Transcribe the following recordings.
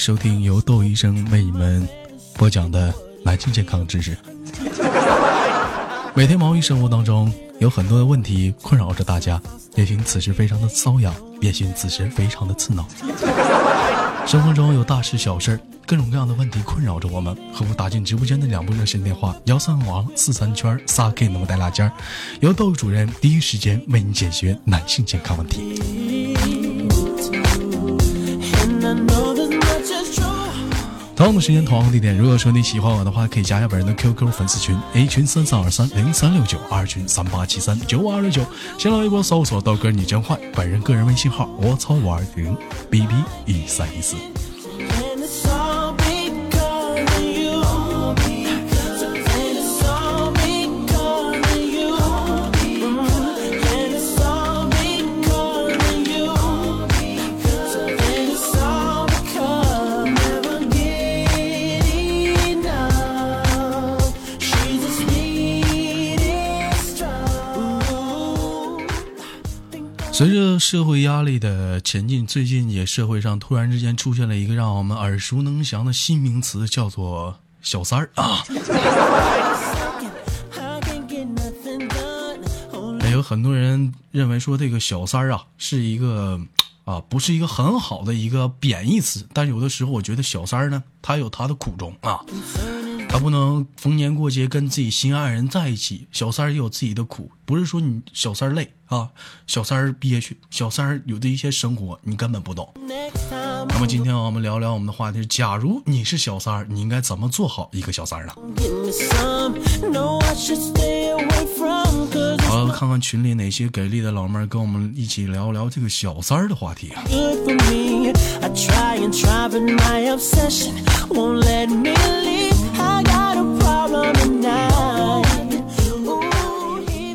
收听由窦医生为你们播讲的男性健康知识。每天忙于生活当中，有很多的问题困扰着大家，也许此时非常的瘙痒，也许此时非常的刺挠。生活中有大事小事，各种各样的问题困扰着我们，何不打进直播间的两部热线电话幺三五四三圈仨 K 那么带拉尖儿，由窦主任第一时间为你解决男性健康问题。同样的时间，同样的地点。如果说你喜欢我的话，可以加下本人的 QQ 粉丝群：A 群三三二三零三六九，二群三八七三九五二六九。新浪微博搜索“刀哥你真坏”，本人个人微信号：我操五二零 bb 一三一四。随着社会压力的前进，最近也社会上突然之间出现了一个让我们耳熟能详的新名词，叫做“小三儿”啊。也有很多人认为说这个“小三儿”啊是一个啊不是一个很好的一个贬义词，但有的时候我觉得小三儿呢，他有他的苦衷啊。他不能逢年过节跟自己心爱人在一起，小三儿也有自己的苦，不是说你小三儿累啊，小三儿憋屈，小三儿有的一些生活你根本不懂。那么今天我们聊聊我们的话题，假如你是小三儿，你应该怎么做好一个小三儿呢？好了，看看群里哪些给力的老妹儿，跟我们一起聊聊这个小三儿的话题啊。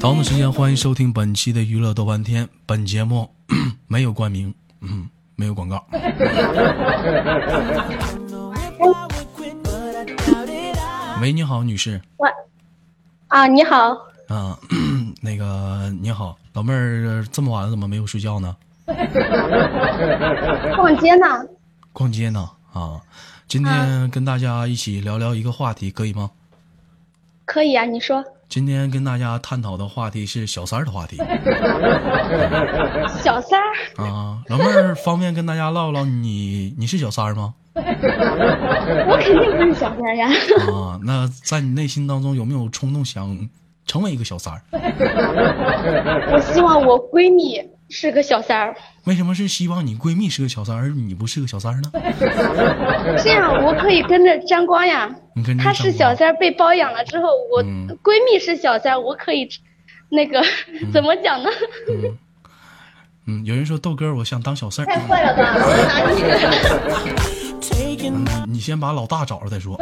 同样的时间，欢迎收听本期的娱乐豆瓣天。本节目 没有冠名，嗯，没有广告。喂，你好，女士。喂，啊，你好。啊，那个你好，老妹儿，这么晚了怎么没有睡觉呢？逛街呢。逛街呢？啊，今天跟大家一起聊聊一个话题，可以吗？可以啊，你说。今天跟大家探讨的话题是小三儿的话题。小三儿啊，老妹儿方便跟大家唠唠，你你是小三儿吗？我肯定不是小三儿呀。啊，那在你内心当中有没有冲动想成为一个小三儿？我希望我闺蜜是个小三儿。为什么是希望你闺蜜是个小三儿，你不是个小三儿呢？这样我可以跟着沾光呀。你跟她是小三儿被包养了之后，我闺蜜是小三儿，我可以 那个怎么讲呢？嗯嗯，有人说豆哥，我想当小三儿。太坏了吧！我哪里？你你先把老大找着再说。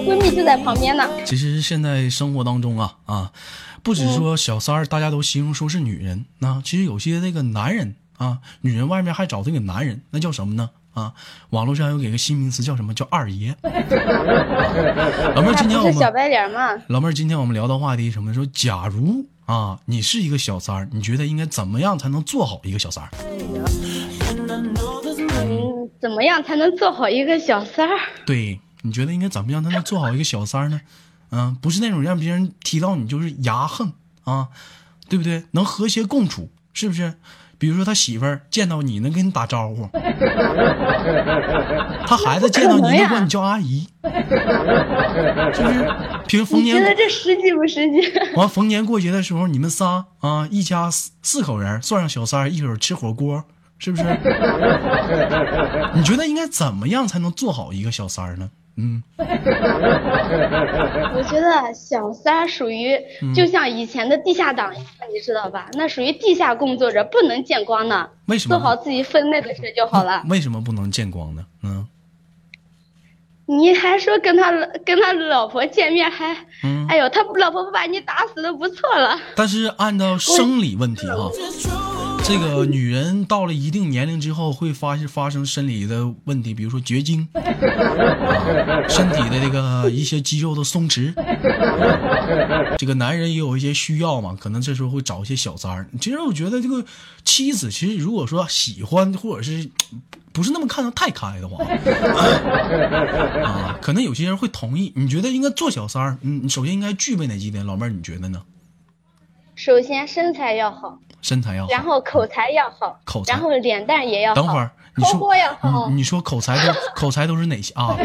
我闺蜜就在旁边呢。其实现在生活当中啊啊，不止说小三儿，大家都形容说是女人。那其实有些那个男人啊，女人外面还找这个男人，那叫什么呢？啊，网络上有给个新名词叫什么？叫二爷。老妹儿，今天我们小白脸嘛。老妹儿，今天我们聊的话题什么？说假如啊，你是一个小三儿，你觉得应该怎么样才能做好一个小三儿？嗯，怎么样才能做好一个小三儿？对，你觉得应该怎么样才能做好一个小三儿呢？嗯，不是那种让别人提到你就是牙横啊，对不对？能和谐共处，是不是？比如说他媳妇儿见到你能跟你打招呼，他孩子见到你能管你叫阿姨，是不是？平逢年觉得这实际不实际？完逢年过节的时候，你们仨啊，一家四四口人，算上小三儿，一会儿吃火锅。是不是？你觉得应该怎么样才能做好一个小三儿呢？嗯，我觉得小三属于就像以前的地下党一样，你知道吧？那属于地下工作者，不能见光的。为什么？做好自己分内的事就好了。为什么不能见光呢？嗯。你还说跟他跟他老婆见面还，哎呦，他老婆不把你打死都不错了。但是按照生理问题哈。这个女人到了一定年龄之后，会发发生生理的问题，比如说绝经，身体的这个一些肌肉的松弛。这个男人也有一些需要嘛，可能这时候会找一些小三儿。其实我觉得这个妻子，其实如果说喜欢或者是不是那么看得太开的话，啊，可能有些人会同意。你觉得应该做小三儿，嗯，首先应该具备哪几点？老妹儿，你觉得呢？首先身材要好，身材要好，然后口才要好，口才，然后脸蛋也要好。等会儿，你说，你你说口才都 口才都是哪些啊？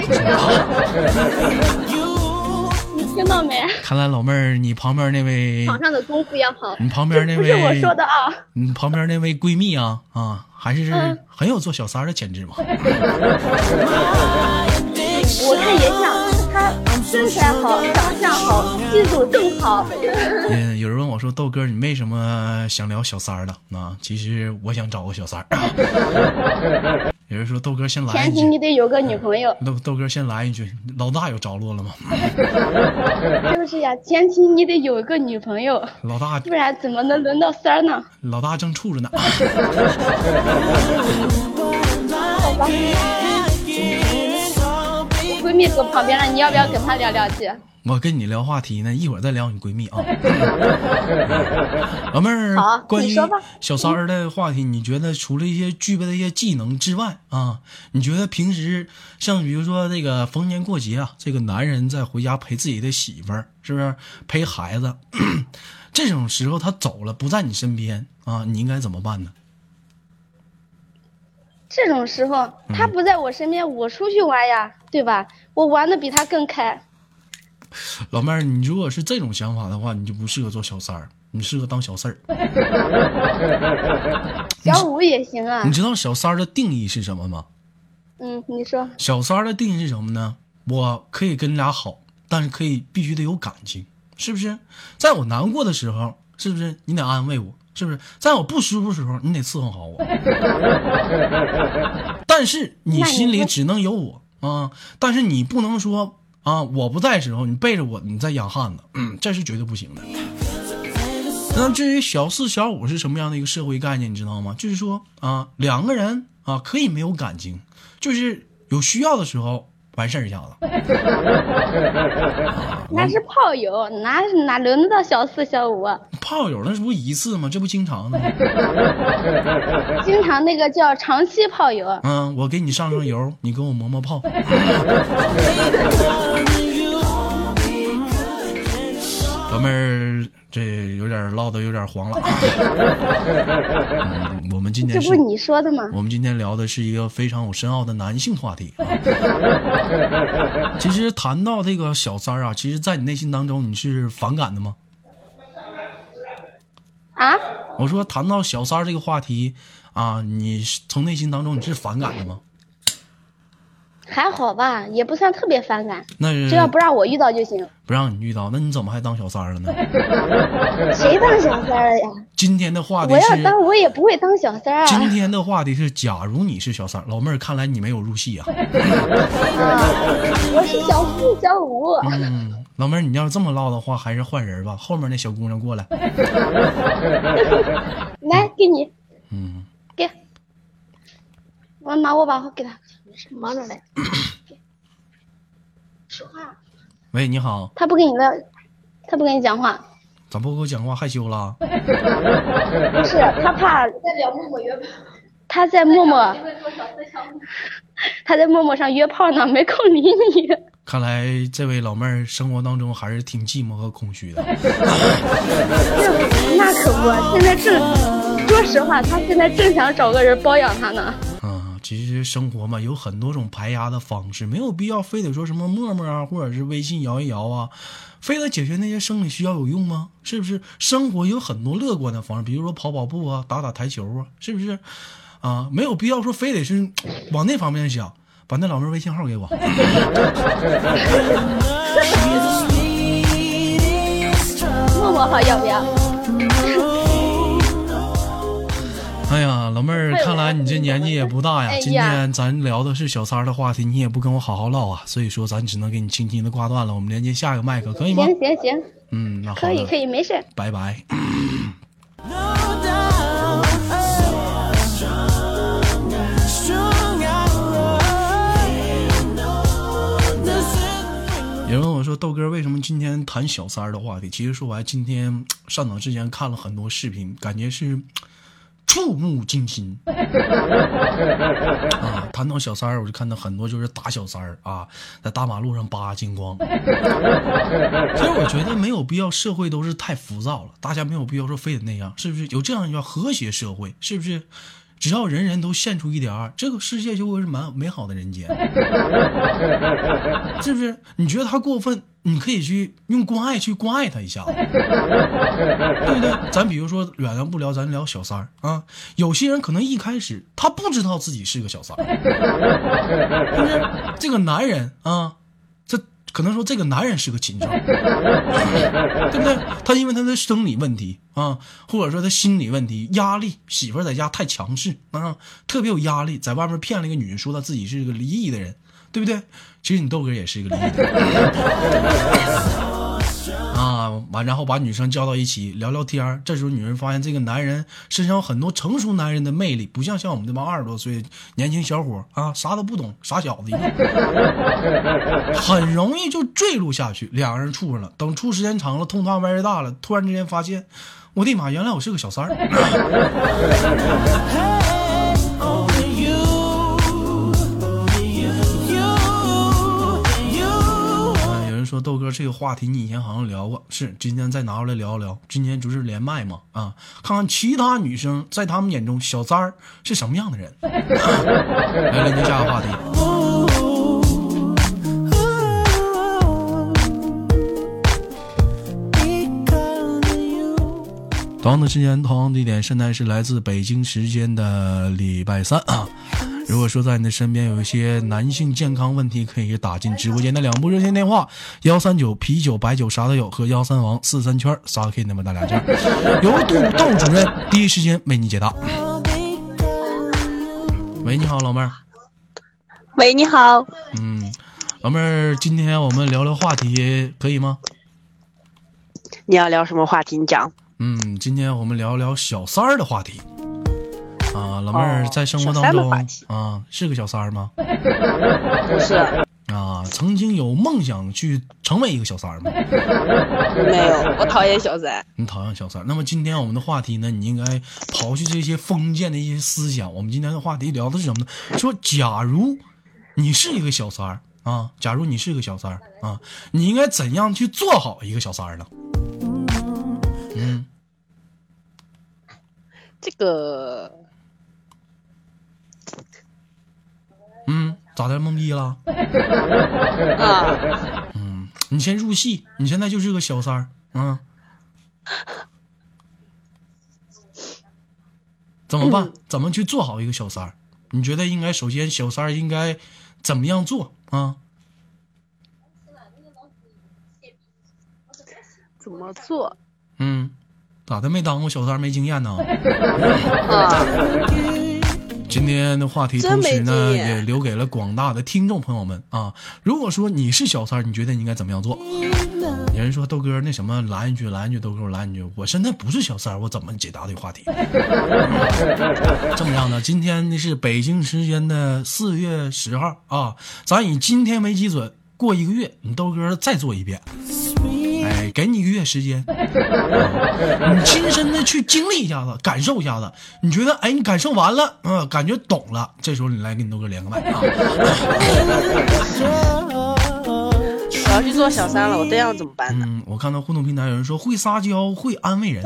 你听到没？看来老妹儿，你旁边那位床上的功夫要好。你旁边那位不是我说的啊。你旁边那位闺蜜啊啊，还是很有做小三的潜质嘛。我看也像，她身材好，长相好，气度更好。嗯，有人问我说：“豆哥，你为什么想聊小三儿的？”啊，其实我想找个小三儿。有人说豆哥先来，前提你得有个女朋友。豆豆哥先来一句，老大有着落了吗？就是呀，前提你得有一个女朋友。老大，不然怎么能轮到三儿呢？老大正处着呢。闺蜜坐旁边了，你要不要跟她聊两句？我跟你聊话题呢，一会儿再聊你闺蜜啊。老妹儿，关于小三儿的话题，你觉得除了一些具备的一些技能之外啊，你觉得平时像比如说这个逢年过节啊，这个男人在回家陪自己的媳妇儿，是不是陪孩子？这种时候他走了，不在你身边啊，你应该怎么办呢？这种时候他不在我身边，我出去玩呀，对吧？我玩的比他更开。老妹儿，你如果是这种想法的话，你就不适合做小三儿，你适合当小四儿。小五也行啊。你知道小三儿的定义是什么吗？嗯，你说。小三儿的定义是什么呢？我可以跟你俩好，但是可以必须得有感情，是不是？在我难过的时候，是不是你得安慰我？是不是？在我不舒服的时候，你得伺候好我。但是你心里只能有我啊！但是你不能说。啊！我不在时候，你背着我，你在养汉子，嗯，这是绝对不行的。那至于小四、小五是什么样的一个社会概念，你知道吗？就是说啊，两个人啊可以没有感情，就是有需要的时候完事儿一下子。那是炮友，哪哪轮得到小四、小五？炮友那是不一次吗？这不经常的吗？经常那个叫长期炮友。嗯，我给你上上油，你给我磨磨泡。老妹儿，这有点唠的有点黄了。嗯，我们今天这不是你说的吗？我们今天聊的是一个非常有深奥的男性话题。啊其实谈到这个小三儿啊，其实，在你内心当中，你是反感的吗？啊？我说谈到小三这个话题啊，你从内心当中你是反感的吗？还好吧，也不算特别反感。那只要不让我遇到就行。不让你遇到，那你怎么还当小三了呢？谁当小三了呀？今天的话题是，我要当我也不会当小三啊。今天的话题是，假如你是小三，老妹儿，看来你没有入戏啊。啊，我是小四、小五。嗯，老妹儿，你要是这么唠的话，还是换人吧。后面那小姑娘过来。来，给你。嗯。给。我拿，我把我给他。忙着嘞，说话。喂，你好。他不跟你聊，他不跟你讲话。咋不跟我讲话？害羞了？不是，他怕在聊陌陌约炮。他在陌陌。他在陌陌上约炮呢，没空理你。看来这位老妹儿生活当中还是挺寂寞和空虚的。那可不，现在正，说实话，她现在正想找个人包养她呢。其实生活嘛，有很多种排压的方式，没有必要非得说什么陌陌啊，或者是微信摇一摇啊，非得解决那些生理需要有用吗？是不是？生活有很多乐观的方式，比如说跑跑步啊，打打台球啊，是不是？啊，没有必要说非得是往那方面想。把那老妹微信号给我。陌陌号要不要？哎呀，老妹儿，看来你这年纪也不大呀。今天咱聊的是小三儿的话题，你也不跟我好好唠啊，所以说咱只能给你轻轻的挂断了。我们连接下一个麦克，可以吗？行行行，嗯，那好，可以可以，没事。拜拜。：“豆哥，为什么今天谈小三儿的话题？”其实说白，今天上场之前看了很多视频，感觉是。触目惊心 啊！谈到小三儿，我就看到很多就是打小三儿啊，在大马路上扒金光。其实我觉得没有必要，社会都是太浮躁了，大家没有必要说非得那样，是不是？有这样一个和谐社会，是不是？只要人人都献出一点儿，这个世界就会是蛮美好的人间，是不是？你觉得他过分，你可以去用关爱去关爱他一下，对不对？咱比如说远了不聊，咱聊小三儿啊。有些人可能一开始他不知道自己是个小三儿，是不是？这个男人啊，这。可能说这个男人是个禽兽，对不对？他因为他的生理问题啊，或者说他心理问题、压力，媳妇在家太强势啊，特别有压力，在外面骗了一个女人，说他自己是个离异的人，对不对？其实你豆哥也是一个离异的人。完，然后把女生叫到一起聊聊天这时候女人发现这个男人身上有很多成熟男人的魅力，不像像我们这帮二十多岁年轻小伙啊，啥都不懂，傻小子一样，很容易就坠入下去。两个人处上了，等处时间长了，通话玩越大了，突然之间发现，我的妈，原来我是个小三儿。豆哥，这个话题你以前好像聊过，是今天再拿出来聊一聊。今天不是连麦吗？啊，看看其他女生在他们眼中小三儿是什么样的人。来，连接下个话题。同样的时间，同样的地点，现在是来自北京时间的礼拜三啊。如果说在你的身边有一些男性健康问题，可以打进直播间的两部热线电话：幺三九啤酒白酒啥都有和幺三王四三圈啥都可以那么大俩件，由杜豆主任第一时间为你解答。喂，你好，老妹儿。喂，你好。嗯，老妹儿，今天我们聊聊话题，可以吗？你要聊什么话题？你讲。嗯，今天我们聊聊小三儿的话题。啊，老妹儿在生活当中啊是个小三儿吗？不是啊，曾经有梦想去成为一个小三儿吗？没有，我讨厌小三。你讨厌小三儿？那么今天我们的话题呢？你应该刨去这些封建的一些思想。我们今天的话题聊的是什么呢？说假如你是一个小三儿啊，假如你是个小三儿啊，你应该怎样去做好一个小三儿呢？嗯，这个。嗯，咋的？懵逼了？啊，嗯，你先入戏，你现在就是个小三儿，嗯，怎么办？怎么去做好一个小三儿？你觉得应该首先小三儿应该怎么样做啊？怎么做？嗯，咋的？没当过小三儿，没经验呢？啊。今天的话题，同时呢，也留给了广大的听众朋友们啊。如果说你是小三儿，你觉得你应该怎么样做？有人说豆哥那什么拦一句，拦一句，豆哥我拦一句，我现在不是小三儿，我怎么解答这个话题？这么样的，今天呢是北京时间的四月十号啊，咱以今天为基准，过一个月，你豆哥再做一遍。哎，给你一个月时间，你亲身的去经历一下子，感受一下子。你觉得，哎，你感受完了，嗯，感觉懂了，这时候你来跟你豆哥连个麦啊。我要去做小三了，我这样怎么办呢？嗯，我看到互动平台有人说会撒娇，会安慰人。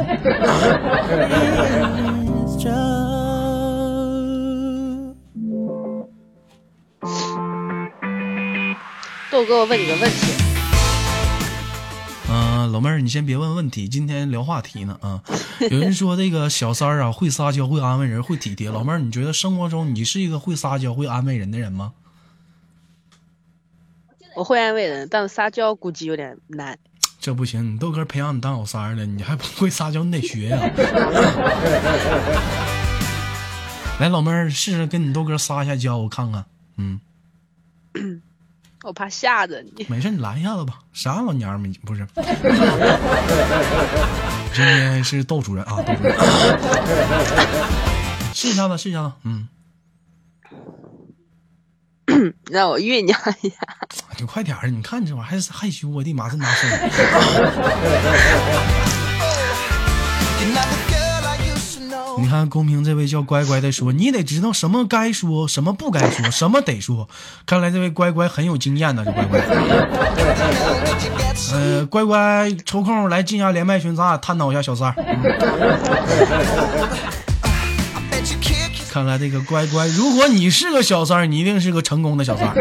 豆哥，我问你个问题。老妹儿，你先别问问题，今天聊话题呢啊！有人说这个小三儿啊，会撒娇，会安慰人，会体贴。老妹儿，你觉得生活中你是一个会撒娇、会安慰人的人吗？我会安慰人，但是撒娇估计有点难。这不行，你豆哥培养你当小三儿了，你还不会撒娇，你得学呀！来，老妹儿，试试跟你豆哥撒一下娇，我看看。嗯。我怕吓着你。没事，你来一下子吧。啥老娘们？不是。今天是窦主任啊，窦主任。试一下子，试一下子。嗯。让我酝酿一下。你快点儿！你看这玩意儿还是害羞，我的妈，这拿手。你看公屏这位叫乖乖的说，你得知道什么该说，什么不该说，什么得说。看来这位乖乖很有经验呢，这乖乖。呃，乖乖抽空来进下连麦群，咱俩探讨一下小三儿。看来这个乖乖，如果你是个小三儿，你一定是个成功的小三儿，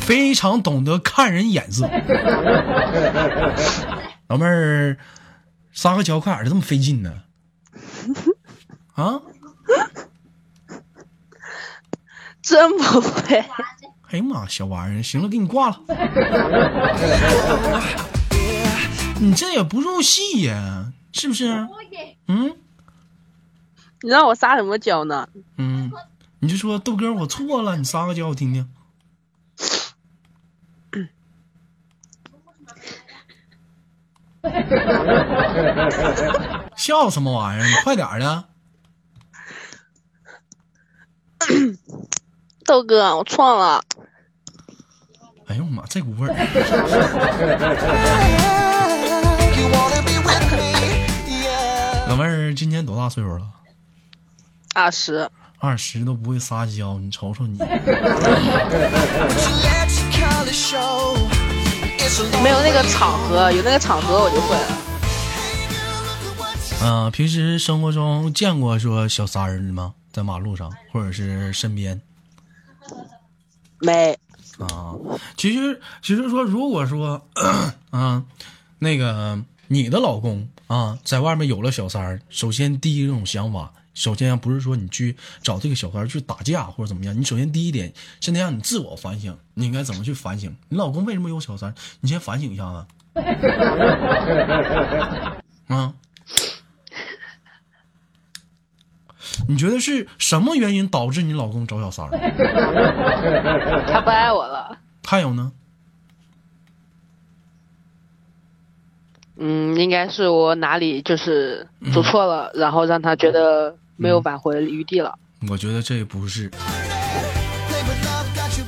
非常懂得看人眼色。老妹儿，撒个娇快点的，这么费劲呢？啊？真不会。哎呀妈，小玩意儿，行了，给你挂了。你这也不入戏呀，是不是？嗯。你让我撒什么娇呢？嗯，你就说豆哥，我错了，你撒个娇我听听。笑什么玩意儿？你快点的！豆哥，我错了。哎呦妈，这股味儿！老妹儿今年多大岁数了？二十，二十都不会撒娇，你瞅瞅你。没有那个场合，有那个场合我就会了。嗯，平时生活中见过说小三儿的吗？在马路上或者是身边？没。啊，其实其实说，如果说，啊，那个你的老公啊，在外面有了小三儿，首先第一种想法。首先，不是说你去找这个小三去打架或者怎么样，你首先第一点先得让你自我反省，你应该怎么去反省？你老公为什么有小三？你先反省一下子。啊？你觉得是什么原因导致你老公找小三？他不爱我了。还有呢？嗯，应该是我哪里就是做错了，然后让他觉得。没有挽回余地了，我觉得这也不是。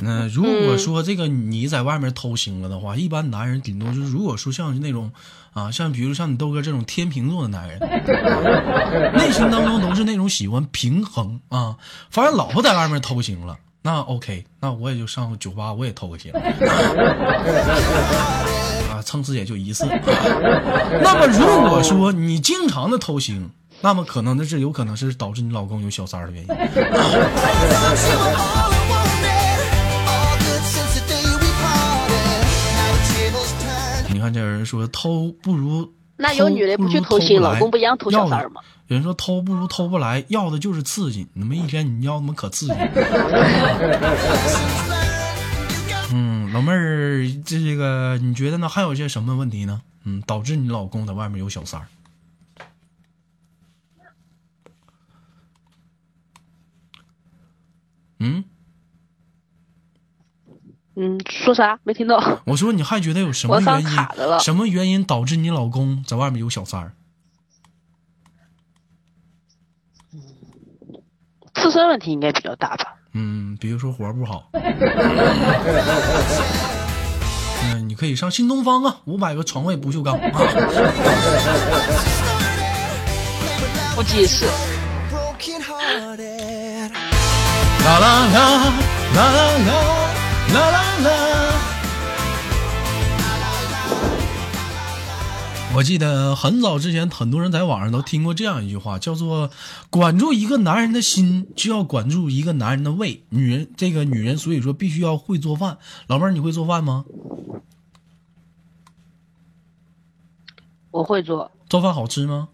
那如果说这个你在外面偷腥了的话，一般男人顶多就是，如果说像是那种啊，像比如像你豆哥这种天秤座的男人，内心当中都是那种喜欢平衡啊。发现老婆在外面偷腥了，那 OK，那我也就上酒吧，我也偷个腥 啊，撑死也就一次。那么如果说你经常的偷腥，那么可能的是，有可能是导致你老公有小三儿的原因。你看这有人说偷不如那有女的不去偷心，老公不一样偷小三儿吗？有人说偷不如偷不来，要的就是刺激。那么一天你要他妈可刺激。嗯，老妹儿，这个你觉得呢？还有些什么问题呢？嗯，导致你老公在外面有小三儿。嗯，说啥？没听到。我说你还觉得有什么原因？什么原因导致你老公在外面有小三儿？自身问题应该比较大吧？嗯，比如说活不好。嗯，你可以上新东方啊，五百个床位不锈钢。不及时。啦啦啦啦啦啦啦啦啦！我记得很早之前，很多人在网上都听过这样一句话，叫做“管住一个男人的心，就要管住一个男人的胃”。女人，这个女人，所以说必须要会做饭。老妹儿，你会做饭吗？我会做。做饭好吃吗？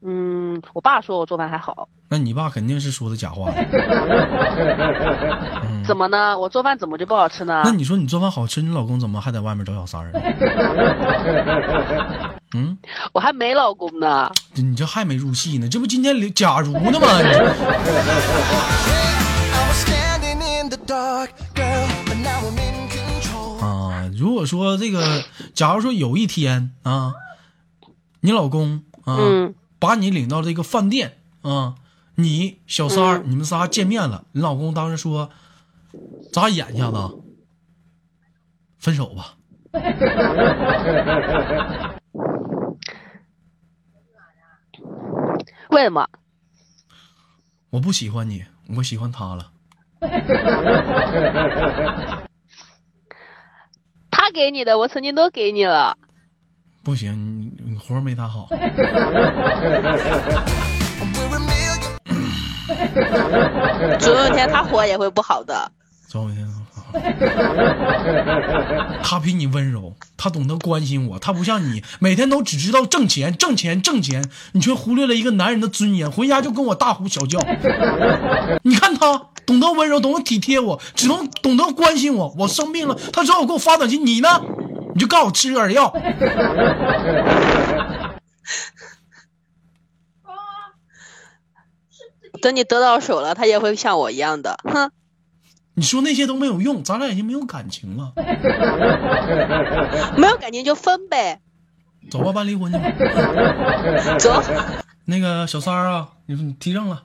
嗯，我爸说我做饭还好。那你爸肯定是说的假话。怎么呢？我做饭怎么就不好吃呢？那你说你做饭好吃，你老公怎么还在外面找小三儿？嗯，我还没老公呢。你这还没入戏呢，这不今天假如呢吗？啊，如果说这个，假如说有一天啊，你老公啊，把你领到这个饭店啊。你小三儿，你们仨见面了。你老公当时说：“咋演一下子？分手吧。”为什么？我不喜欢你，我喜欢他了。他给你的，我曾经都给你了。不行，你你活没他好。总有一天他活也会不好的。总有一天，他比你温柔，他懂得关心我，他不像你，每天都只知道挣钱、挣钱、挣钱，你却忽略了一个男人的尊严，回家就跟我大呼小叫。你看他懂得温柔，懂得体贴我，只能懂得关心我。我生病了，他只要给我发短信，你呢？你就告诉我吃点药。等你得到手了，他也会像我一样的。哼，你说那些都没有用，咱俩已经没有感情了。没有感情就分呗。走吧，办离婚去吧。走。那个小三儿啊，你你提正了。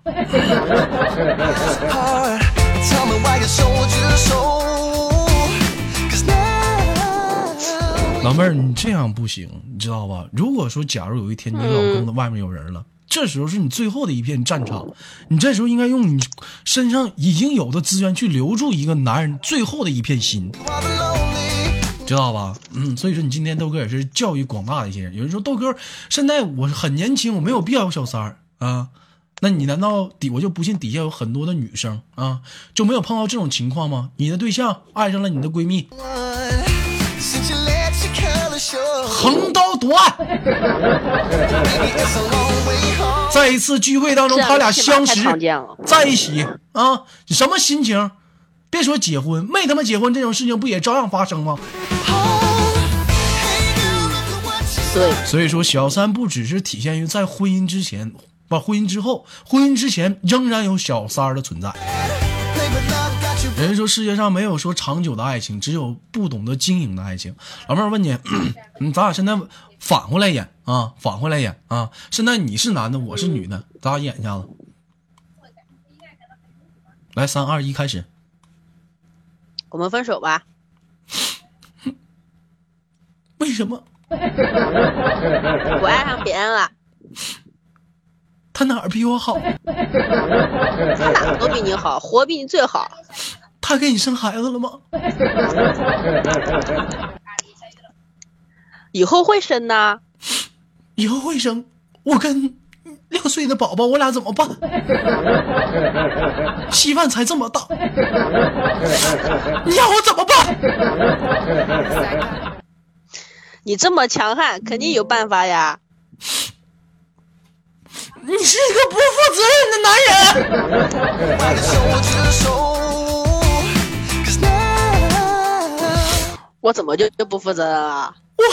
老妹儿，你这样不行，你知道吧？如果说假如有一天你老公的外面有人了，这时候是你最后的一片战场，你这时候应该用你身上已经有的资源去留住一个男人最后的一片心，知道吧？嗯，所以说你今天豆哥也是教育广大的一些人。有人说豆哥现在我很年轻，我没有必要有小三儿啊，那你难道底我就不信底下有很多的女生啊就没有碰到这种情况吗？你的对象爱上了你的闺蜜。横刀夺爱，在一次聚会当中，他俩相识在一起啊，什么心情？别说结婚，没他妈结婚这种事情不也照样发生吗？对，所以说小三不只是体现于在婚姻之前，不，婚姻之后，婚姻之前仍然有小三儿的存在。人说世界上没有说长久的爱情，只有不懂得经营的爱情。老妹儿问你，嗯，咱俩现在反过来演啊，反过来演啊。现在你是男的，我是女的，咱俩演一下子。来，三二一，开始。我们分手吧。为什么？我爱上别人了。他哪儿比我好？他哪都比你好，活比你最好。他给你生孩子了吗？以后会生呢。以后会生。我跟六岁的宝宝，我俩怎么办？稀饭才这么大，你让我怎么办？你这么强悍，肯定有办法呀。你是一个不负责任的男人。我怎么就就不负责任了？我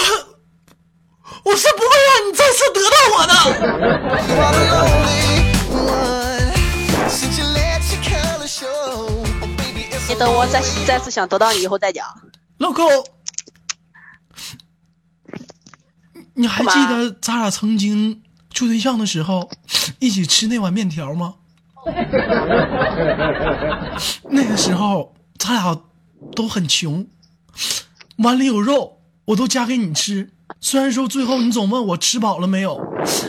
我是不会让你再次得到我的。你等我再再次想得到你以后再讲。老公，你还记得咱俩曾经处对象的时候一起吃那碗面条吗？那个时候咱俩都很穷。碗里有肉，我都夹给你吃。虽然说最后你总问我吃饱了没有，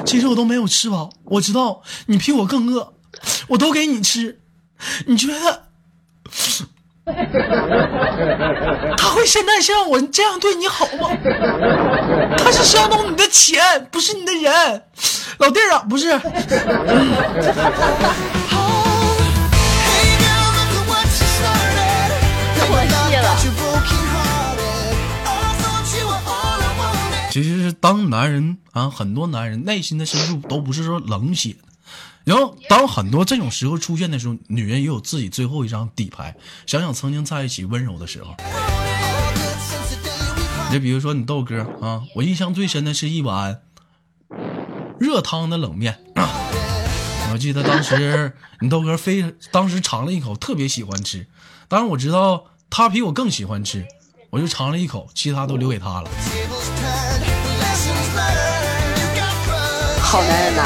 其实我都没有吃饱。我知道你比我更饿，我都给你吃。你觉得 他会现在像我这样对你好吗？他是相中你的钱，不是你的人，老弟啊，不是。其实是当男人啊，很多男人内心的深处都不是说冷血的。然后当很多这种时候出现的时候，女人也有自己最后一张底牌。想想曾经在一起温柔的时候，你比如说你豆哥啊，我印象最深的是一碗热汤的冷面。我记得当时你豆哥非当时尝了一口，特别喜欢吃。当然我知道他比我更喜欢吃，我就尝了一口，其他都留给他了。好男人呐！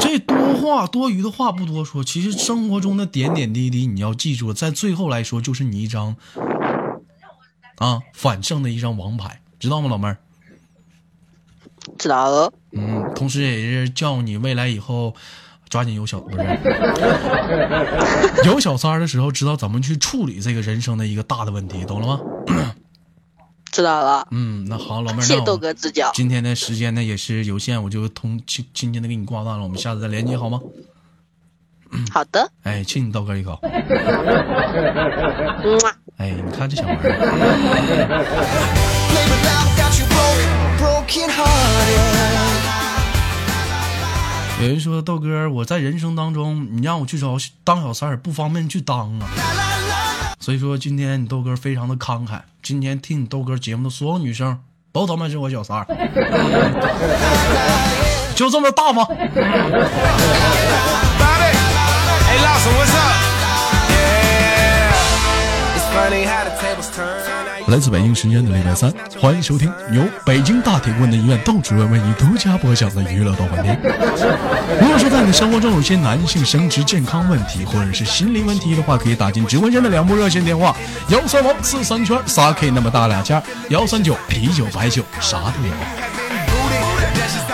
这多话多余的话不多说，其实生活中的点点滴滴，你要记住，在最后来说，就是你一张啊反胜的一张王牌，知道吗，老妹儿？知道了。嗯，同时也是叫你未来以后抓紧有小不是 有小三儿的时候，知道怎么去处理这个人生的一个大的问题，懂了吗？知道了，嗯，那好，老妹儿，谢谢豆哥指教。今天的时间呢也是有限，我就通轻轻轻的给你挂断了，我们下次再连接好吗？好的，哎，亲你豆哥一口。哎，你看这小玩意儿，Play with love, got you broke, broken hearted. 有人说豆哥，我在人生当中，你让我去找当小三儿不方便去当啊。所以说今天你豆哥非常的慷慨，今天听你豆哥节目的所有女生都他妈是我小三儿，就这么大方。Bobby. Hey, 来自北京时间的礼拜三，欢迎收听由北京大铁棍的医院窦主任为你独家播讲的娱乐逗翻天。如果说在你生活中有些男性生殖健康问题或者是心理问题的话，可以打进直播间的两部热线电话：幺三五四三圈仨 K 那么大俩价，幺三九啤酒白酒啥都有。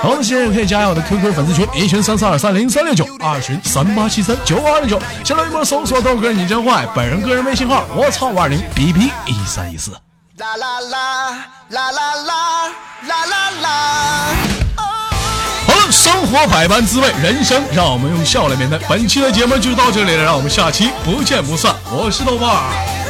同时也可以加入我的 QQ 粉丝群，一群三四二三零三六九，二群三八七三九二六九。新浪微博搜索豆哥你真坏，本人个人微信号我操五二零 B B 一三一四。啦啦啦啦啦啦啦啦啦好了，生活百般滋味，人生让我们用笑来面对。本期的节目就到这里了，让我们下期不见不散。我是豆瓣。